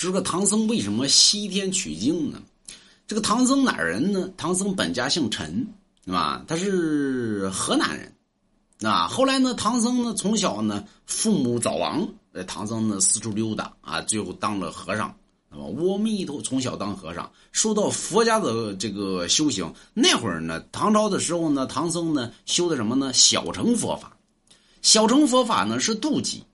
这个唐僧为什么西天取经呢？这个唐僧哪人呢？唐僧本家姓陈，是吧？他是河南人，啊。后来呢，唐僧呢从小呢父母早亡，唐僧呢四处溜达啊，最后当了和尚。那么阿弥陀从小当和尚，受到佛家的这个修行。那会儿呢，唐朝的时候呢，唐僧呢修的什么呢？小乘佛法。小乘佛法呢是妒忌，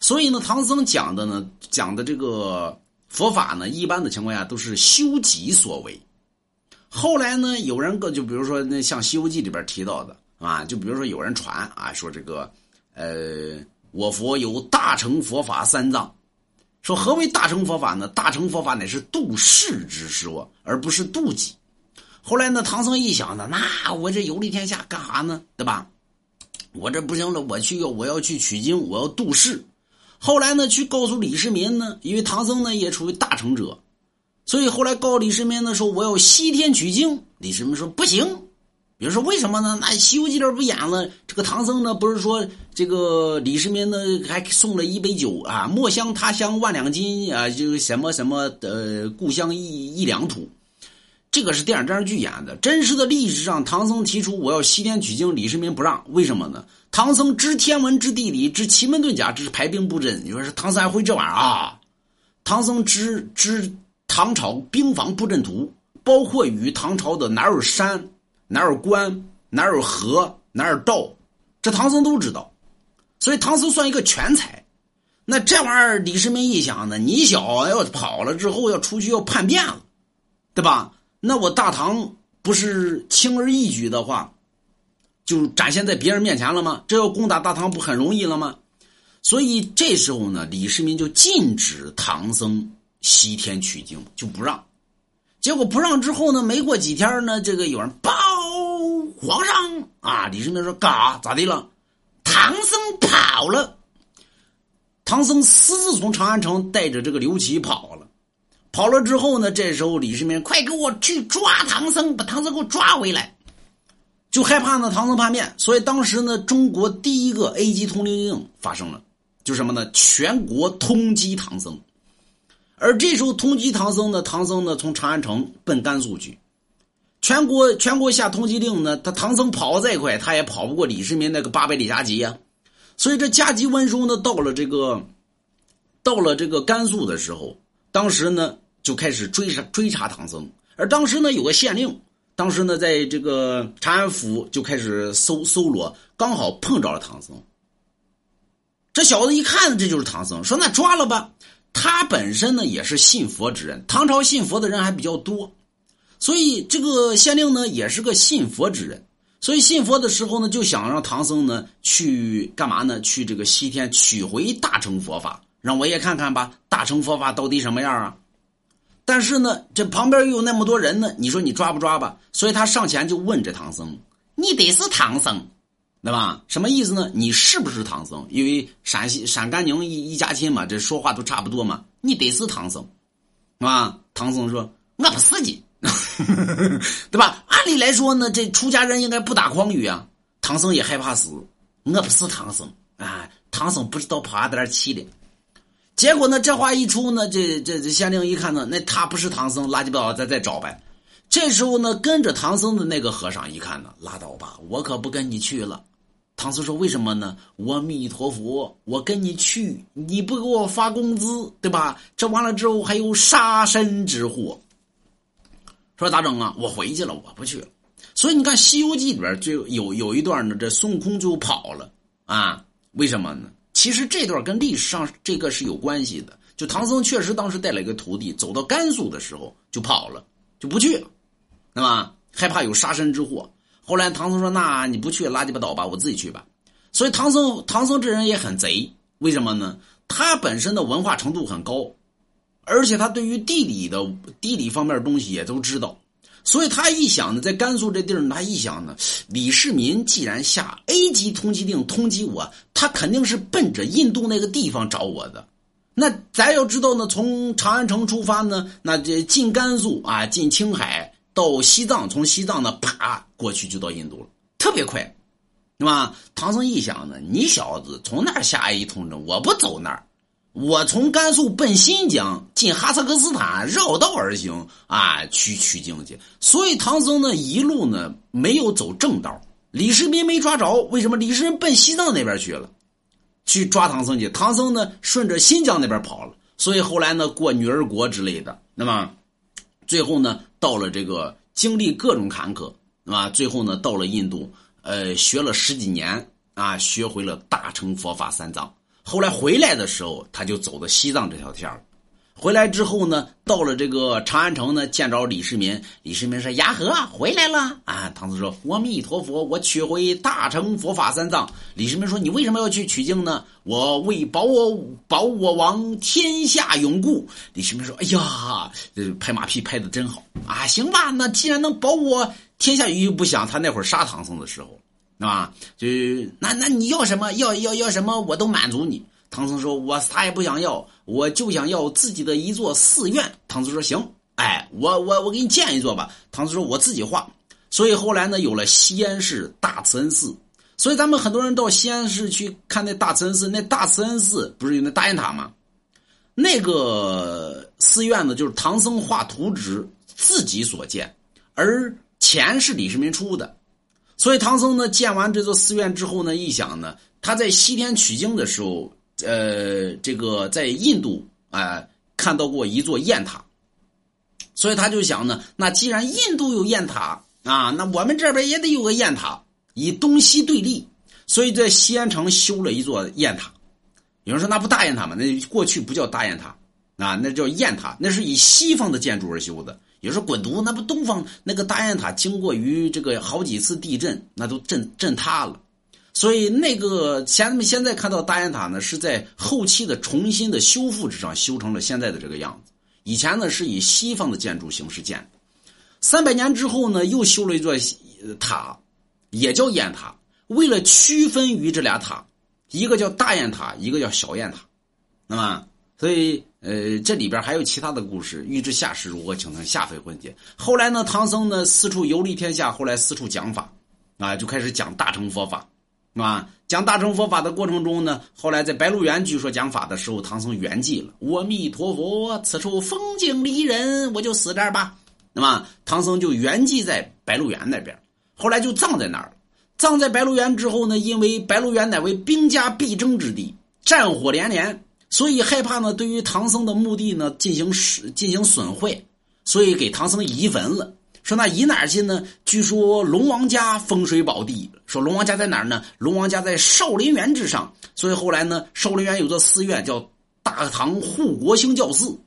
所以呢，唐僧讲的呢讲的这个佛法呢，一般的情况下都是修己所为。后来呢，有人个就比如说那像《西游记》里边提到的啊，就比如说有人传啊，说这个呃，我佛有大乘佛法三藏。说何为大乘佛法呢？大乘佛法乃是度世之说，而不是度己。后来呢，唐僧一想呢，那我这游历天下干啥呢？对吧？我这不行了，我去要我要去取经，我要度世。后来呢，去告诉李世民呢，因为唐僧呢也处于大成者，所以后来告李世民呢说我要西天取经。李世民说不行。比如说为什么呢？那《西游记》里不演了，这个唐僧呢不是说这个李世民呢还送了一杯酒啊，墨香他乡万两金啊，就什么什么的故乡一一两土。这个是电影电视剧演的，真实的历史上，唐僧提出我要西天取经，李世民不让，为什么呢？唐僧知天文，知地理，知奇门遁甲，知排兵布阵。你说是唐僧还会这玩意儿啊？唐僧知知唐朝兵防布阵图，包括与唐朝的哪有山，哪有关，哪有河，哪有道，这唐僧都知道。所以唐僧算一个全才。那这玩意儿，李世民一想呢，你小要跑了之后要出去要叛变了，对吧？那我大唐不是轻而易举的话，就展现在别人面前了吗？这要攻打大唐不很容易了吗？所以这时候呢，李世民就禁止唐僧西天取经，就不让。结果不让之后呢，没过几天呢，这个有人报皇上啊，李世民说干啥？咋的了？唐僧跑了。唐僧私自从长安城带着这个刘琦跑了。跑了之后呢？这时候李世民快给我去抓唐僧，把唐僧给我抓回来。就害怕呢，唐僧叛变，所以当时呢，中国第一个 A 级通缉令发生了，就什么呢？全国通缉唐僧。而这时候通缉唐僧呢，唐僧呢从长安城奔甘肃去，全国全国下通缉令呢，他唐僧跑再快，他也跑不过李世民那个八百里加急呀。所以这加急文书呢，到了这个到了这个甘肃的时候。当时呢，就开始追查追查唐僧，而当时呢，有个县令，当时呢，在这个长安府就开始搜搜罗，刚好碰着了唐僧。这小子一看，这就是唐僧，说：“那抓了吧。”他本身呢，也是信佛之人，唐朝信佛的人还比较多，所以这个县令呢，也是个信佛之人，所以信佛的时候呢，就想让唐僧呢去干嘛呢？去这个西天取回大乘佛法。让我也看看吧，大乘佛法到底什么样啊？但是呢，这旁边又有那么多人呢，你说你抓不抓吧？所以他上前就问这唐僧：“你得是唐僧，对吧？什么意思呢？你是不是唐僧？因为陕西陕甘宁一一家亲嘛，这说话都差不多嘛。你得是唐僧，啊？唐僧说：我不是的，对吧？按理来说呢，这出家人应该不打诳语啊。唐僧也害怕死，我不是唐僧啊。唐僧不知道跑哪点去了。结果呢？这话一出呢，这这这县令一看呢，那他不是唐僧，垃圾不倒，再再找呗。这时候呢，跟着唐僧的那个和尚一看呢，拉倒吧，我可不跟你去了。唐僧说：“为什么呢？阿弥陀佛，我跟你去，你不给我发工资，对吧？这完了之后还有杀身之祸。说咋整啊？我回去了，我不去了。所以你看《西游记》里边就有有一段呢，这孙悟空就跑了啊？为什么呢？其实这段跟历史上这个是有关系的。就唐僧确实当时带了一个徒弟，走到甘肃的时候就跑了，就不去了，对吧？害怕有杀身之祸。后来唐僧说：“那你不去，拉鸡巴倒吧，我自己去吧。”所以唐僧唐僧这人也很贼，为什么呢？他本身的文化程度很高，而且他对于地理的地理方面的东西也都知道。所以他一想呢，在甘肃这地儿，他一想呢，李世民既然下 A 级通缉令通缉我，他肯定是奔着印度那个地方找我的。那咱要知道呢，从长安城出发呢，那这进甘肃啊，进青海到西藏，从西藏呢啪过去就到印度了，特别快，是吧？唐僧一想呢，你小子从那儿下一通知，我不走那儿，我从甘肃奔新疆，进哈萨克斯坦，绕道而行啊，去取经去。所以唐僧呢，一路呢没有走正道。李世民没抓着，为什么？李世民奔西藏那边去了，去抓唐僧去。唐僧呢，顺着新疆那边跑了。所以后来呢，过女儿国之类的，那么最后呢，到了这个经历各种坎坷，那么最后呢，到了印度，呃，学了十几年啊，学会了大乘佛法三藏。后来回来的时候，他就走的西藏这条线了。回来之后呢，到了这个长安城呢，见着李世民。李世民说：“呀呵，回来了啊！”唐僧说：“阿弥陀佛，我取回大乘佛法三藏。”李世民说：“你为什么要去取经呢？”我为保我保我王天下永固。李世民说：“哎呀，这拍马屁拍的真好啊！行吧，那既然能保我天下永不想他那会儿杀唐僧的时候。”啊，就那那你要什么？要要要什么？我都满足你。唐僧说：“我啥也不想要，我就想要自己的一座寺院。”唐僧说：“行，哎，我我我给你建一座吧。”唐僧说：“我自己画。”所以后来呢，有了西安市大慈恩寺。所以咱们很多人到西安市去看那大慈恩寺，那大慈恩寺不是有那大雁塔吗？那个寺院呢，就是唐僧画图纸自己所建，而钱是李世民出的。所以唐僧呢建完这座寺院之后呢，一想呢，他在西天取经的时候，呃，这个在印度啊看到过一座雁塔，所以他就想呢，那既然印度有雁塔啊，那我们这边也得有个雁塔，以东西对立，所以在西安城修了一座雁塔。有人说那不大雁塔吗？那过去不叫大雁塔啊，那叫雁塔，那是以西方的建筑而修的。有时候滚犊，那不东方那个大雁塔经过于这个好几次地震，那都震震塌了。所以那个前们现在看到大雁塔呢，是在后期的重新的修复之上修成了现在的这个样子。以前呢是以西方的建筑形式建。三百年之后呢，又修了一座塔，也叫雁塔。为了区分于这俩塔，一个叫大雁塔，一个叫小雁塔。那么，所以。呃，这里边还有其他的故事，预知下世如何，请看下回分解。后来呢，唐僧呢四处游历天下，后来四处讲法，啊，就开始讲大乘佛法，啊，讲大乘佛法的过程中呢，后来在白鹿原据说讲法的时候，唐僧圆寂了。阿弥陀佛，此处风景迷人，我就死这儿吧。那么唐僧就圆寂在白鹿原那边，后来就葬在那儿。葬在白鹿原之后呢，因为白鹿原乃为兵家必争之地，战火连连。所以害怕呢，对于唐僧的墓地呢进行进行损坏，所以给唐僧移坟了。说那移哪儿去呢？据说龙王家风水宝地。说龙王家在哪儿呢？龙王家在少林园之上。所以后来呢，少林园有座寺院叫大唐护国兴教寺。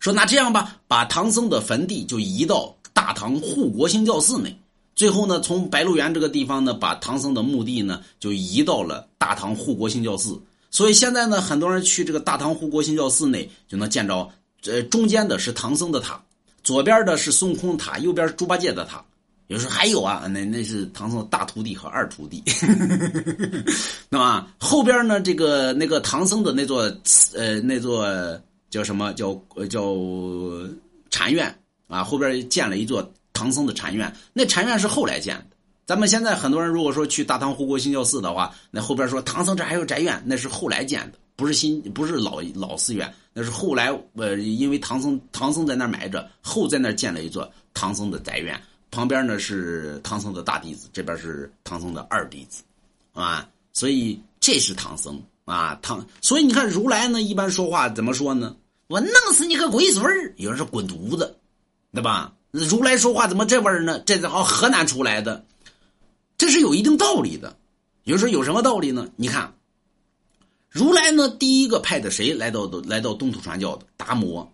说那这样吧，把唐僧的坟地就移到大唐护国兴教寺内。最后呢，从白鹿原这个地方呢，把唐僧的墓地呢就移到了大唐护国兴教寺。所以现在呢，很多人去这个大唐护国兴教寺内，就能见着，呃，中间的是唐僧的塔，左边的是孙悟空塔，右边是猪八戒的塔。有时候还有啊，那那是唐僧的大徒弟和二徒弟，那么后边呢，这个那个唐僧的那座，呃，那座叫什么叫叫禅院啊？后边建了一座唐僧的禅院，那禅院是后来建的。咱们现在很多人如果说去大唐护国兴教寺的话，那后边说唐僧这还有宅院，那是后来建的，不是新，不是老老寺院，那是后来呃，因为唐僧唐僧在那埋着，后在那建了一座唐僧的宅院，旁边呢是唐僧的大弟子，这边是唐僧的二弟子，啊，所以这是唐僧啊唐，所以你看如来呢一般说话怎么说呢？我弄死你个龟孙儿！有人说滚犊子，对吧？如来说话怎么这味儿呢？这是好河南出来的。这是有一定道理的，有时候有什么道理呢？你看，如来呢，第一个派的谁来到来到东土传教的？达摩，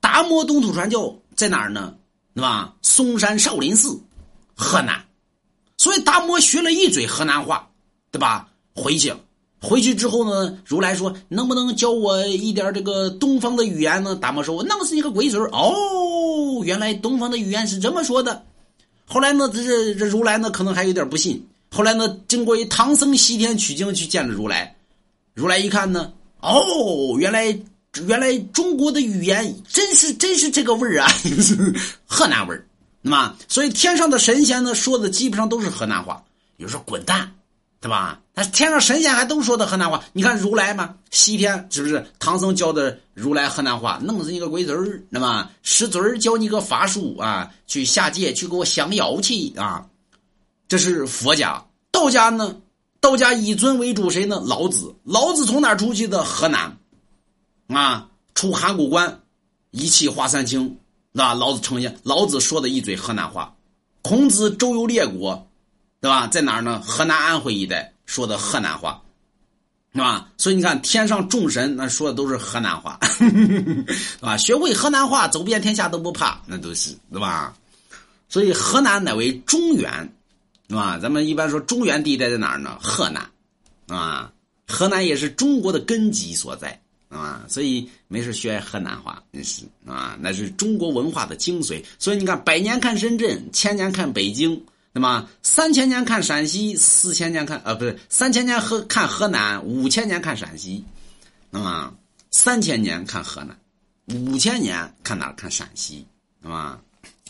达摩东土传教在哪儿呢？对吧？嵩山少林寺，河南。所以达摩学了一嘴河南话，对吧？回去了，回去之后呢，如来说能不能教我一点这个东方的语言呢？达摩说：“我弄死你个龟孙哦，原来东方的语言是这么说的。后来呢，这这这如来呢，可能还有点不信。后来呢，经过一唐僧西天取经去见了如来，如来一看呢，哦，原来原来中国的语言真是真是这个味儿啊，河南味儿。那么，所以天上的神仙呢，说的基本上都是河南话。有时候滚蛋，对吧？他天上神仙还都说的河南话。你看如来嘛，西天是不是唐僧教的如来河南话？弄死你个龟孙儿，那么师尊教你个法术啊，去下界去给我降妖气啊。这是佛家，道家呢？道家以尊为主，谁呢？老子。老子从哪出去的？河南，啊，出函谷关，一气化三清，那老子成仙。老子说的一嘴河南话。孔子周游列国，对吧？在哪儿呢？河南安徽一带说的河南话，是吧？所以你看，天上众神那说的都是河南话，对吧？学会河南话，走遍天下都不怕，那都是，对吧？所以河南乃为中原。是吧？咱们一般说中原地带在哪儿呢？河南，啊，河南也是中国的根基所在，啊，所以没事学河南话，那是啊，那是中国文化的精髓。所以你看，百年看深圳，千年看北京，那么三千年看陕西，四千年看呃，不是三千年河看河南，五千年看陕西，那么三千年看河南，五千年看哪？看陕西，是吧？